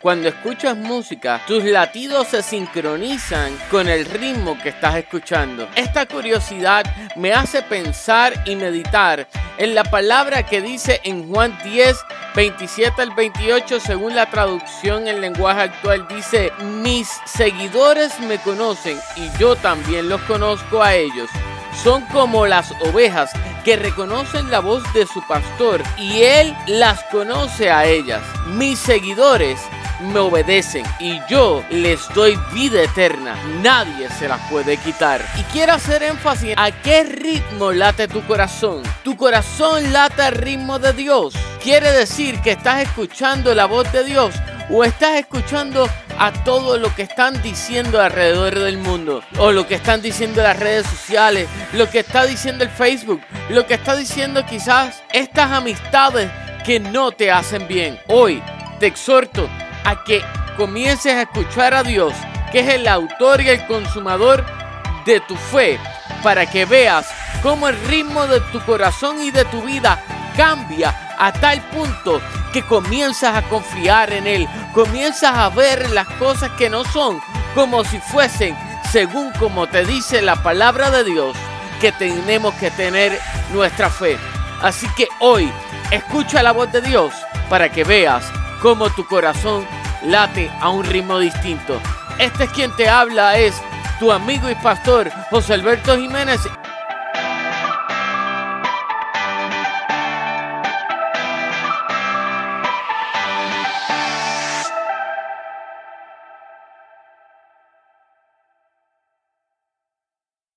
Cuando escuchas música, tus latidos se sincronizan con el ritmo que estás escuchando. Esta curiosidad me hace pensar y meditar en la palabra que dice en Juan 10, 27 al 28, según la traducción en lenguaje actual, dice, mis seguidores me conocen y yo también los conozco a ellos. Son como las ovejas que reconocen la voz de su pastor y él las conoce a ellas. Mis seguidores me obedecen y yo les doy vida eterna. Nadie se las puede quitar. Y quiero hacer énfasis a qué ritmo late tu corazón. Tu corazón late al ritmo de Dios. Quiere decir que estás escuchando la voz de Dios o estás escuchando a todo lo que están diciendo alrededor del mundo o lo que están diciendo las redes sociales, lo que está diciendo el Facebook, lo que está diciendo quizás estas amistades que no te hacen bien. Hoy te exhorto a que comiences a escuchar a Dios, que es el autor y el consumador de tu fe, para que veas cómo el ritmo de tu corazón y de tu vida cambia a tal punto que comienzas a confiar en Él, comienzas a ver las cosas que no son como si fuesen según como te dice la palabra de Dios que tenemos que tener nuestra fe. Así que hoy escucha la voz de Dios para que veas cómo tu corazón late a un ritmo distinto. Este es quien te habla, es tu amigo y pastor José Alberto Jiménez